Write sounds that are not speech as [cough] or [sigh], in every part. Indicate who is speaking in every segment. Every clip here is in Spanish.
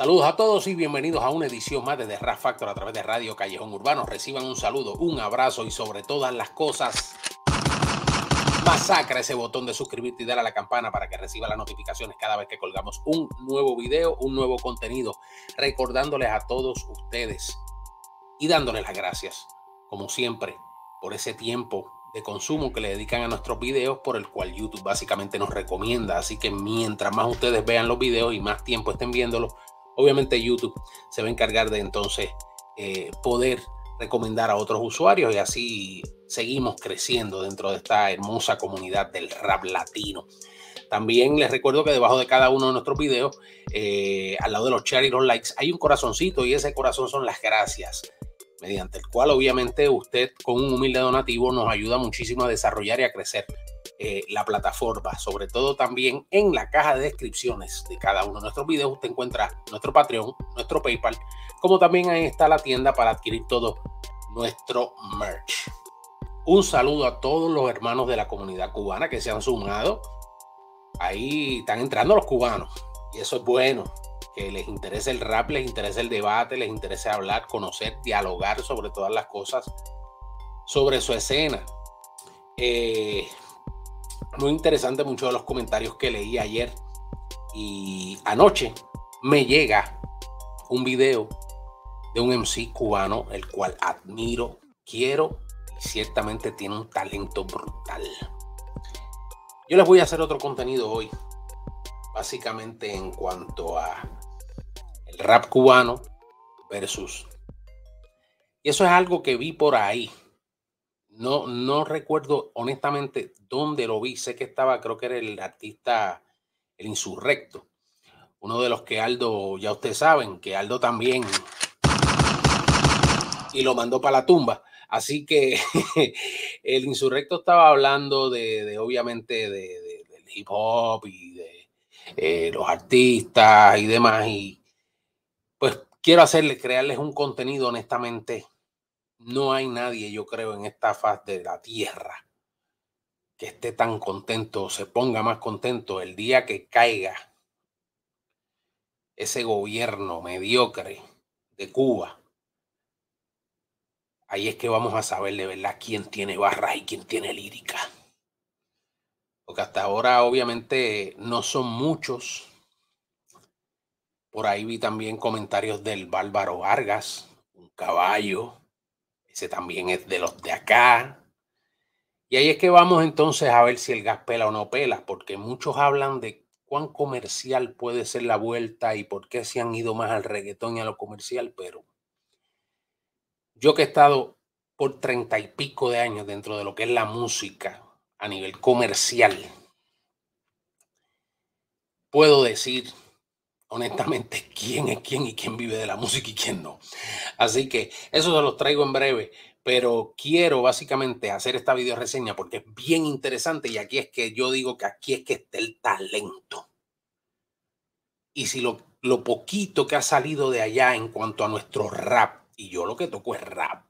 Speaker 1: Saludos a todos y bienvenidos a una edición más de The Rap Factor a través de Radio Callejón Urbano. Reciban un saludo, un abrazo y sobre todas las cosas, masacra ese botón de suscribirte y dar a la campana para que reciba las notificaciones cada vez que colgamos un nuevo video, un nuevo contenido, recordándoles a todos ustedes y dándoles las gracias, como siempre, por ese tiempo de consumo que le dedican a nuestros videos, por el cual YouTube básicamente nos recomienda. Así que mientras más ustedes vean los videos y más tiempo estén viéndolos, obviamente YouTube se va a encargar de entonces eh, poder recomendar a otros usuarios y así seguimos creciendo dentro de esta hermosa comunidad del rap latino. También les recuerdo que debajo de cada uno de nuestros videos, eh, al lado de los shares y los likes, hay un corazoncito y ese corazón son las gracias mediante el cual obviamente usted con un humilde donativo nos ayuda muchísimo a desarrollar y a crecer eh, la plataforma. Sobre todo también en la caja de descripciones de cada uno de nuestros videos usted encuentra nuestro Patreon, nuestro PayPal, como también ahí está la tienda para adquirir todo nuestro merch. Un saludo a todos los hermanos de la comunidad cubana que se han sumado. Ahí están entrando los cubanos y eso es bueno que les interese el rap, les interese el debate, les interese hablar, conocer, dialogar sobre todas las cosas, sobre su escena. Eh, muy interesante muchos de los comentarios que leí ayer y anoche me llega un video de un MC cubano, el cual admiro, quiero y ciertamente tiene un talento brutal. Yo les voy a hacer otro contenido hoy, básicamente en cuanto a rap cubano versus. Y eso es algo que vi por ahí. No, no recuerdo honestamente dónde lo vi. Sé que estaba, creo que era el artista, el insurrecto. Uno de los que Aldo, ya ustedes saben, que Aldo también. Y lo mandó para la tumba. Así que [laughs] el insurrecto estaba hablando de, obviamente, de, del hip hop y de eh, los artistas y demás. Y pues quiero hacerles, crearles un contenido honestamente. No hay nadie, yo creo, en esta faz de la tierra que esté tan contento, se ponga más contento el día que caiga ese gobierno mediocre de Cuba. Ahí es que vamos a saber de verdad quién tiene barras y quién tiene lírica. Porque hasta ahora obviamente no son muchos por ahí vi también comentarios del Bárbaro Vargas, un caballo. También es de los de acá. Y ahí es que vamos entonces a ver si el gas pela o no pela, porque muchos hablan de cuán comercial puede ser la vuelta y por qué se han ido más al reggaetón y a lo comercial, pero yo que he estado por treinta y pico de años dentro de lo que es la música a nivel comercial, puedo decir honestamente [laughs] quién es quién y quién vive de la música y quién no. Así que eso se los traigo en breve, pero quiero básicamente hacer esta video reseña porque es bien interesante y aquí es que yo digo que aquí es que está el talento. Y si lo, lo poquito que ha salido de allá en cuanto a nuestro rap, y yo lo que toco es rap,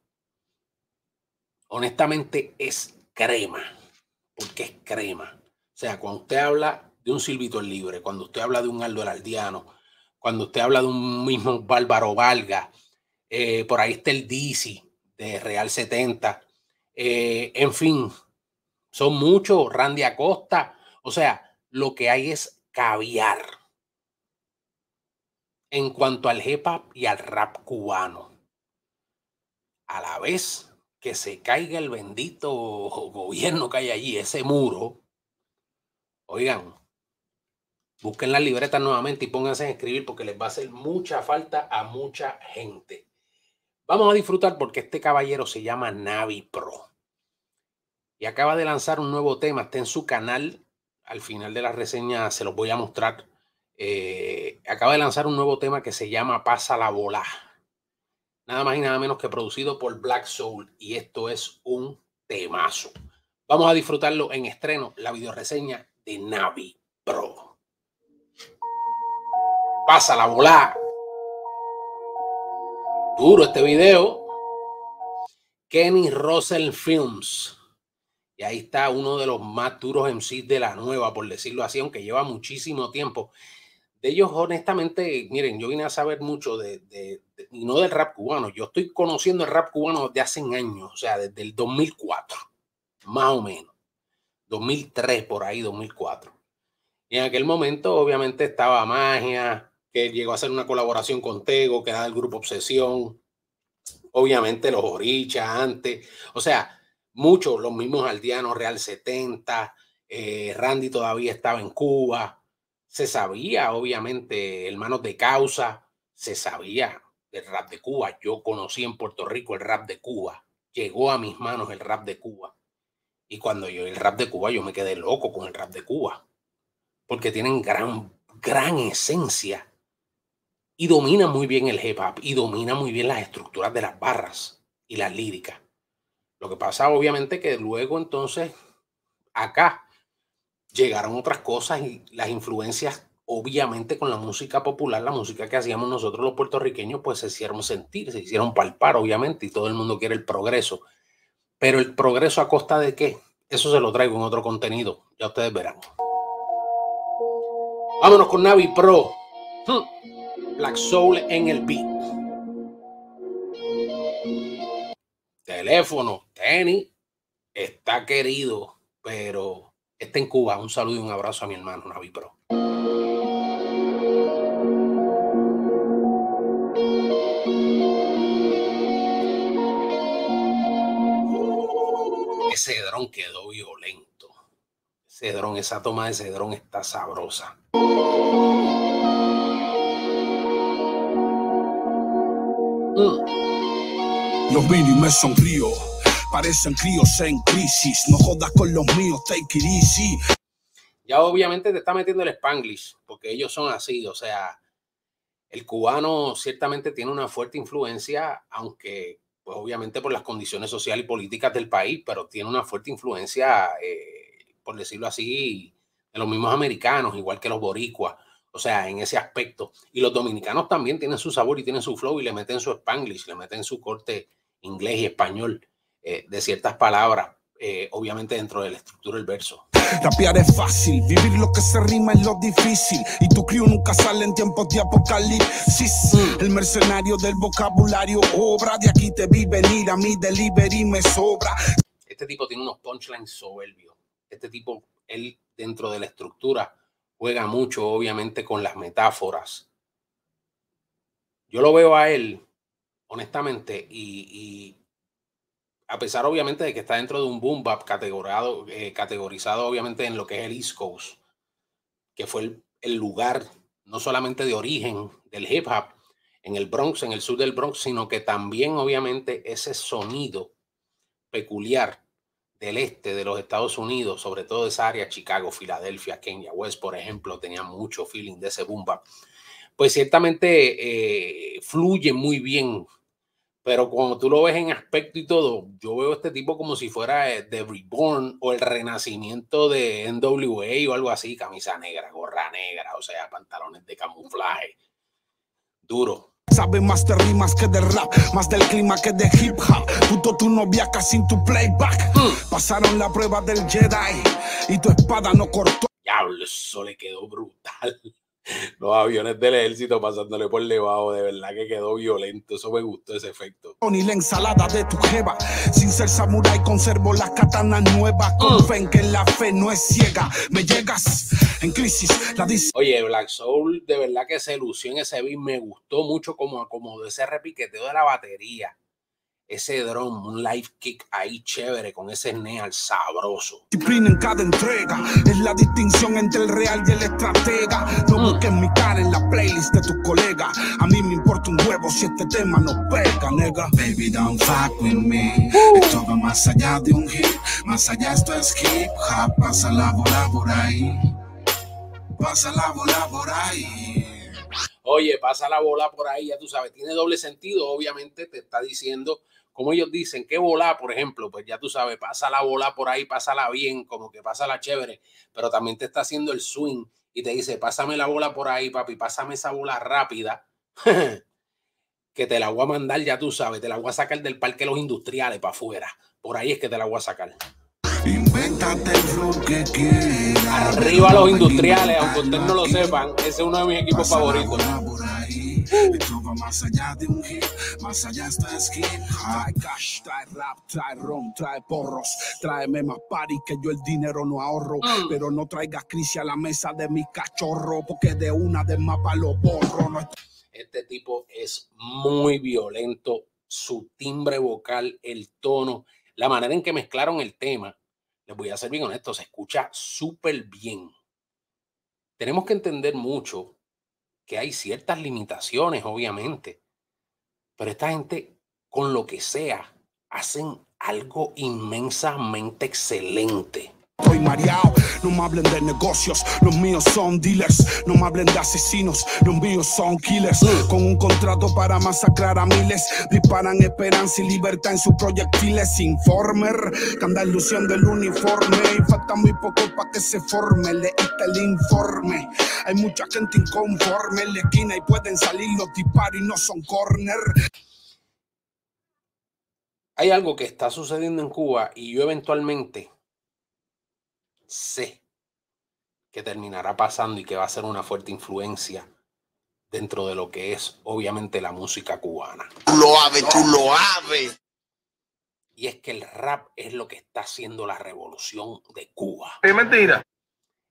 Speaker 1: honestamente es crema, porque es crema. O sea, cuando usted habla de un Silvito el Libre, cuando usted habla de un Aldo el Aldiano, cuando usted habla de un mismo Bárbaro Valga, eh, por ahí está el DC de Real 70, eh, en fin, son muchos, Randy Acosta, o sea, lo que hay es caviar en cuanto al hip hop y al rap cubano. A la vez que se caiga el bendito gobierno que hay allí, ese muro, oigan, Busquen las libretas nuevamente y pónganse a escribir porque les va a hacer mucha falta a mucha gente. Vamos a disfrutar porque este caballero se llama Navi Pro. Y acaba de lanzar un nuevo tema. Está en su canal. Al final de la reseña se los voy a mostrar. Eh, acaba de lanzar un nuevo tema que se llama Pasa la bola. Nada más y nada menos que producido por Black Soul. Y esto es un temazo. Vamos a disfrutarlo en estreno, la videoreseña de Navi Pro pasa la bola. Duro este video. Kenny Russell Films. Y ahí está uno de los más duros MCs de la nueva, por decirlo así, aunque lleva muchísimo tiempo de ellos, honestamente, miren, yo vine a saber mucho de, no del rap cubano. Yo estoy conociendo el rap cubano desde hace años, o sea, desde el 2004, más o menos. 2003, por ahí, 2004. Y en aquel momento, obviamente, estaba Magia, que llegó a hacer una colaboración con Tego, que era del grupo Obsesión. Obviamente, los Orichas antes. O sea, muchos, los mismos aldeanos, Real 70. Eh, Randy todavía estaba en Cuba se sabía, obviamente, hermanos de causa, se sabía del rap de Cuba. Yo conocí en Puerto Rico el rap de Cuba. Llegó a mis manos el rap de Cuba. Y cuando yo el rap de Cuba, yo me quedé loco con el rap de Cuba. Porque tienen gran, gran esencia. Y domina muy bien el hip hop. Y domina muy bien las estructuras de las barras y las líricas. Lo que pasa, obviamente, que luego entonces, acá, llegaron otras cosas y las influencias, obviamente con la música popular, la música que hacíamos nosotros los puertorriqueños, pues se hicieron sentir, se hicieron palpar, obviamente, y todo el mundo quiere el progreso. Pero el progreso a costa de qué? Eso se lo traigo en otro contenido, ya ustedes verán. Vámonos con Navi Pro. Hmm. Black Soul en el beat. Teléfono, tenis, está querido, pero está en Cuba. Un saludo y un abrazo a mi hermano Navi Pro. Ese dron quedó violento. Ese dron, esa toma de ese dron está sabrosa.
Speaker 2: Los mini me sonrío Parecen críos en crisis. No jodas con los míos, take it easy.
Speaker 1: Ya obviamente te está metiendo el spanglish, porque ellos son así. O sea, el cubano ciertamente tiene una fuerte influencia, aunque pues obviamente por las condiciones sociales y políticas del país, pero tiene una fuerte influencia, eh, por decirlo así, de los mismos americanos, igual que los boricuas. O sea, en ese aspecto. Y los dominicanos también tienen su sabor y tienen su flow y le meten su spanglish, le meten su corte inglés y español. Eh, de ciertas palabras, eh, obviamente dentro de la estructura del verso.
Speaker 2: Rapear es fácil, vivir lo que se rima es lo difícil. Y tu crew nunca sale en tiempos de apocalipsis. Mm. El mercenario del vocabulario obra, de aquí te vi venir, a mi delivery me sobra.
Speaker 1: Este tipo tiene unos punchlines soberbios. Este tipo, él dentro de la estructura, juega mucho, obviamente, con las metáforas. Yo lo veo a él, honestamente, y a pesar obviamente de que está dentro de un boom bap categorizado, eh, categorizado obviamente en lo que es el East Coast, que fue el, lugar no solamente de origen del hip hop en el Bronx, en el sur del Bronx, sino que también obviamente ese sonido peculiar del este de los Estados Unidos, sobre todo esa área, Chicago, Filadelfia, Kenya West, por ejemplo, tenía mucho feeling de ese boom pues ciertamente eh, fluye muy bien pero cuando tú lo ves en aspecto y todo, yo veo este tipo como si fuera The eh, Reborn o el renacimiento de NWA o algo así, camisa negra, gorra negra, o sea, pantalones de camuflaje. Duro.
Speaker 2: Sabe más de rimas que de rap, más del clima que de hip hop. Puto tu novia casi en tu playback. Pasaron la prueba del Jedi y tu espada no cortó.
Speaker 1: Diablo, eso le quedó brutal los aviones del ejército pasándole por debajo, de verdad que quedó violento, eso me gustó ese efecto.
Speaker 2: Ni la ensalada de tu jeva, sin ser samurái conservo las katanas nuevas, con fe en que la fe no es ciega, me llegas en crisis, la dice.
Speaker 1: Oye, Black Soul, de verdad que se lució en ese beat, me gustó mucho como, como de ese repiqueteo de la batería ese drum, un live kick ahí chévere con ese neal sabroso.
Speaker 2: Disciplina en cada entrega es la distinción entre el real y el estratega. No mm. busques mi cara en la playlist de tu colega. A mí me importa un huevo si este tema no pega, nega. Baby, don't fuck with me. Uh. Esto va más allá de un hit, más allá esto es hip hop. Pasa la bola por ahí. Pasa la bola por ahí.
Speaker 1: Oye, pasa la bola por ahí, ya tú sabes, tiene doble sentido, obviamente te está diciendo como ellos dicen, que bola, por ejemplo, pues ya tú sabes, pasa la bola por ahí, pásala bien, como que pasa la chévere, pero también te está haciendo el swing y te dice, pásame la bola por ahí, papi, pásame esa bola rápida, [laughs] que te la voy a mandar, ya tú sabes, te la voy a sacar del parque de los industriales para afuera. Por ahí es que te la voy a sacar.
Speaker 2: Invéntate flow que quieras.
Speaker 1: Arriba los industriales, aunque ustedes no lo sepan, ese es uno de mis equipos favoritos.
Speaker 2: Esto va más allá de un hit, más allá esto es hip Trae cash, trae rap, trae ron, trae porros. Tráeme más party que yo el dinero no ahorro.
Speaker 1: Mm.
Speaker 2: Pero no traigas crisis a la mesa de mi cachorro, porque de una de mapa lo borro. No
Speaker 1: Este tipo es muy violento, su timbre vocal, el tono, la manera en que mezclaron el tema. Les voy a ser bien honesto, se escucha súper bien. Tenemos que entender mucho que hay ciertas limitaciones, obviamente, pero esta gente, con lo que sea, hacen algo inmensamente excelente.
Speaker 2: Estoy mareado, no me hablen de negocios, los míos son dealers, no me hablen de asesinos, los míos son killers. Con un contrato para masacrar a miles, disparan esperanza y libertad en sus proyectiles. Informer, que anda luciendo el uniforme y falta muy poco para que se forme. Leíste el informe, hay mucha gente inconforme en la esquina y pueden salir los disparos y no son corner.
Speaker 1: Hay algo que está sucediendo en Cuba y yo eventualmente sé que terminará pasando y que va a ser una fuerte influencia dentro de lo que es obviamente la música cubana.
Speaker 3: Tú lo aves, tú lo aves.
Speaker 1: Y es que el rap es lo que está haciendo la revolución de Cuba.
Speaker 4: Es mentira.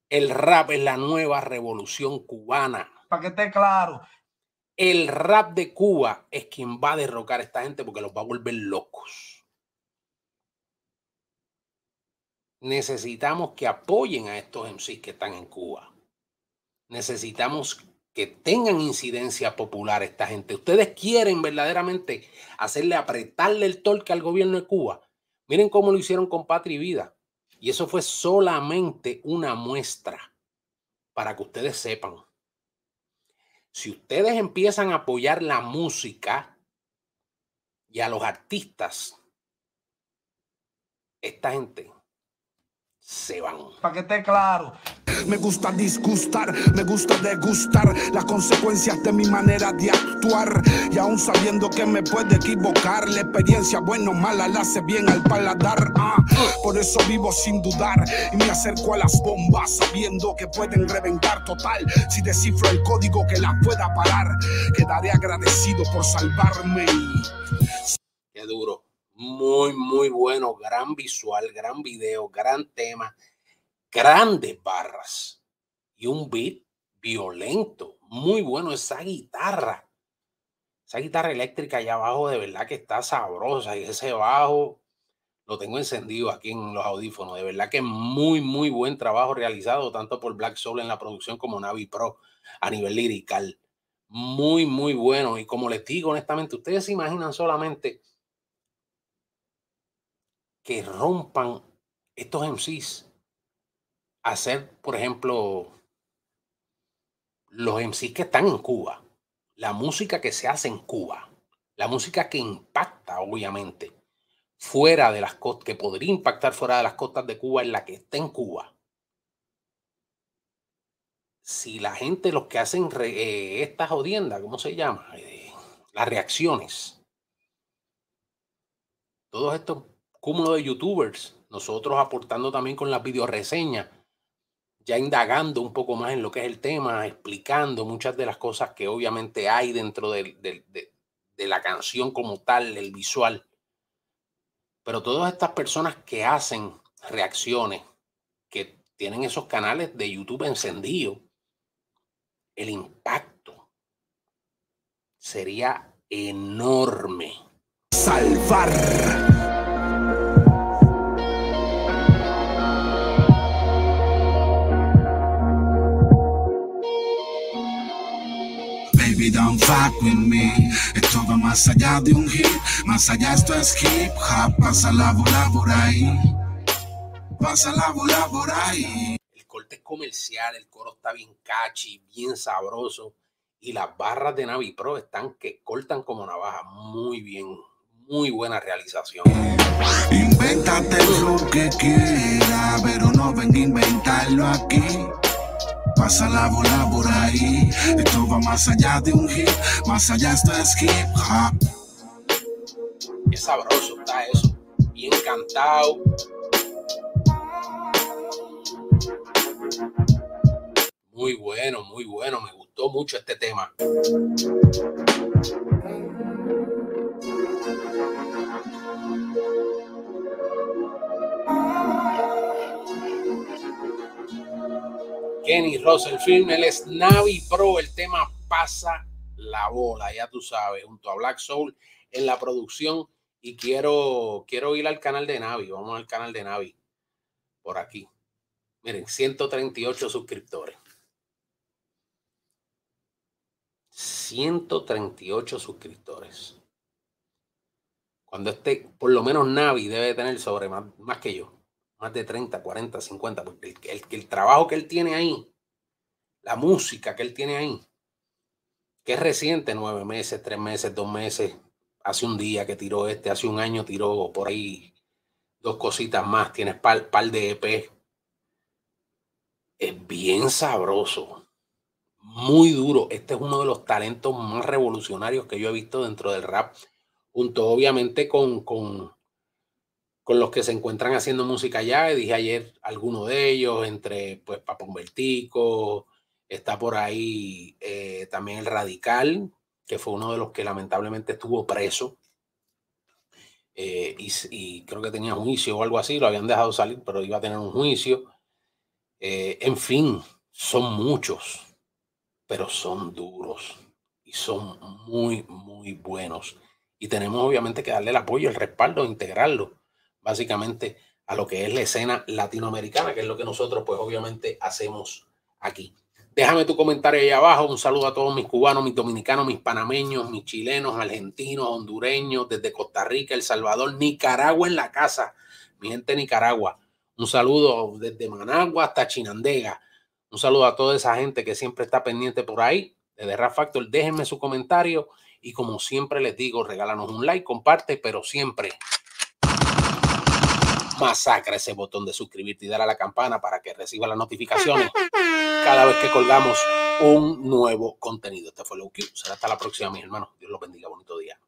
Speaker 1: El rap es la nueva revolución cubana.
Speaker 4: Para que esté claro.
Speaker 1: El rap de Cuba es quien va a derrocar a esta gente porque los va a volver locos. Necesitamos que apoyen a estos MCs que están en Cuba. Necesitamos que tengan incidencia popular esta gente. Ustedes quieren verdaderamente hacerle apretarle el torque al gobierno de Cuba. Miren cómo lo hicieron con Patria y Vida. Y eso fue solamente una muestra para que ustedes sepan. Si ustedes empiezan a apoyar la música y a los artistas, esta gente se van.
Speaker 4: Para que esté claro.
Speaker 2: Me gusta disgustar, me gusta degustar las consecuencias de mi manera de actuar. Y aún sabiendo que me puede equivocar, la experiencia, bueno o mala, la hace bien al paladar. Ah, por eso vivo sin dudar y me acerco a las bombas, sabiendo que pueden reventar total. Si descifro el código que las pueda parar, quedaré agradecido por salvarme.
Speaker 1: Qué duro. Muy, muy bueno. Gran visual, gran video, gran tema, grandes barras y un beat violento. Muy bueno esa guitarra. Esa guitarra eléctrica allá abajo de verdad que está sabrosa y ese bajo lo tengo encendido aquí en los audífonos. De verdad que muy, muy buen trabajo realizado tanto por Black Soul en la producción como Navi Pro a nivel lirical. Muy, muy bueno. Y como les digo honestamente, ustedes se imaginan solamente que rompan estos MCs hacer, por ejemplo, los MCs que están en Cuba, la música que se hace en Cuba, la música que impacta, obviamente, fuera de las costas, que podría impactar fuera de las costas de Cuba, en la que está en Cuba. Si la gente, los que hacen eh, estas jodiendas, ¿cómo se llama? Eh, las reacciones. Todos estos cúmulo de youtubers, nosotros aportando también con las videoreseñas, ya indagando un poco más en lo que es el tema, explicando muchas de las cosas que obviamente hay dentro de, de, de, de la canción como tal, el visual. Pero todas estas personas que hacen reacciones, que tienen esos canales de YouTube encendidos, el impacto sería enorme.
Speaker 2: Salvar. Fuck with me. Esto va más allá de un hit, más allá esto es hip hop. Pasa la bola por ahí, pasa la bola por ahí.
Speaker 1: El corte es comercial, el coro está bien catchy, bien sabroso. Y las barras de Navi Pro están que cortan como navaja. Muy bien, muy buena realización.
Speaker 2: Invéntate lo que quieras, pero no venga a inventarlo aquí pasa la bola por ahí. Esto va más allá de un hit, más allá esto es hip hop.
Speaker 1: Qué sabroso está eso, bien cantado. Muy bueno, muy bueno, me gustó mucho este tema. Kenny Russell Film, él es Navi Pro, el tema pasa la bola, ya tú sabes, junto a Black Soul en la producción y quiero, quiero ir al canal de Navi, vamos al canal de Navi, por aquí. Miren, 138 suscriptores. 138 suscriptores. Cuando esté, por lo menos Navi debe tener sobre más, más que yo, más de 30, 40, 50, porque el, trabajo que él tiene ahí, la música que él tiene ahí, que es reciente, nueve meses, tres meses, dos meses, hace un día que tiró este, hace un año tiró por ahí dos cositas más, tienes par, par de EP. Es bien sabroso, muy duro. Este es uno de los talentos más revolucionarios que yo he visto dentro del rap, junto obviamente con, con, con los que se encuentran haciendo música ya. Dije ayer alguno de ellos, entre pues Papón Vertico, está por ahí eh, también el Radical, que fue uno de los que lamentablemente estuvo preso. Eh, y, creo que tenía juicio o algo así, lo habían dejado salir, pero iba a tener un juicio. Eh, en fin, son muchos, pero son duros y son muy, muy buenos. Y tenemos obviamente que darle el apoyo, el respaldo, integrarlo básicamente a lo que es la escena latinoamericana, que es lo que nosotros pues obviamente hacemos aquí. Déjame tu comentario ahí abajo. Un saludo a todos mis cubanos, mis dominicanos, mis panameños, mis chilenos, argentinos, hondureños, desde Costa Rica, El Salvador, Nicaragua en la casa. Mi gente Nicaragua. Un saludo desde Managua hasta Chinandega. Un saludo a toda esa gente que siempre está pendiente por ahí. Desde Rap Factor, déjenme su comentario. Y como siempre les digo, regálanos un like, comparte, pero siempre masacra ese botón de suscribirte y dar a la campana para que reciba las notificaciones cada vez que colgamos un nuevo contenido. Este fue Low Será hasta la próxima, mis hermanos. Dios los bendiga. Bonito día.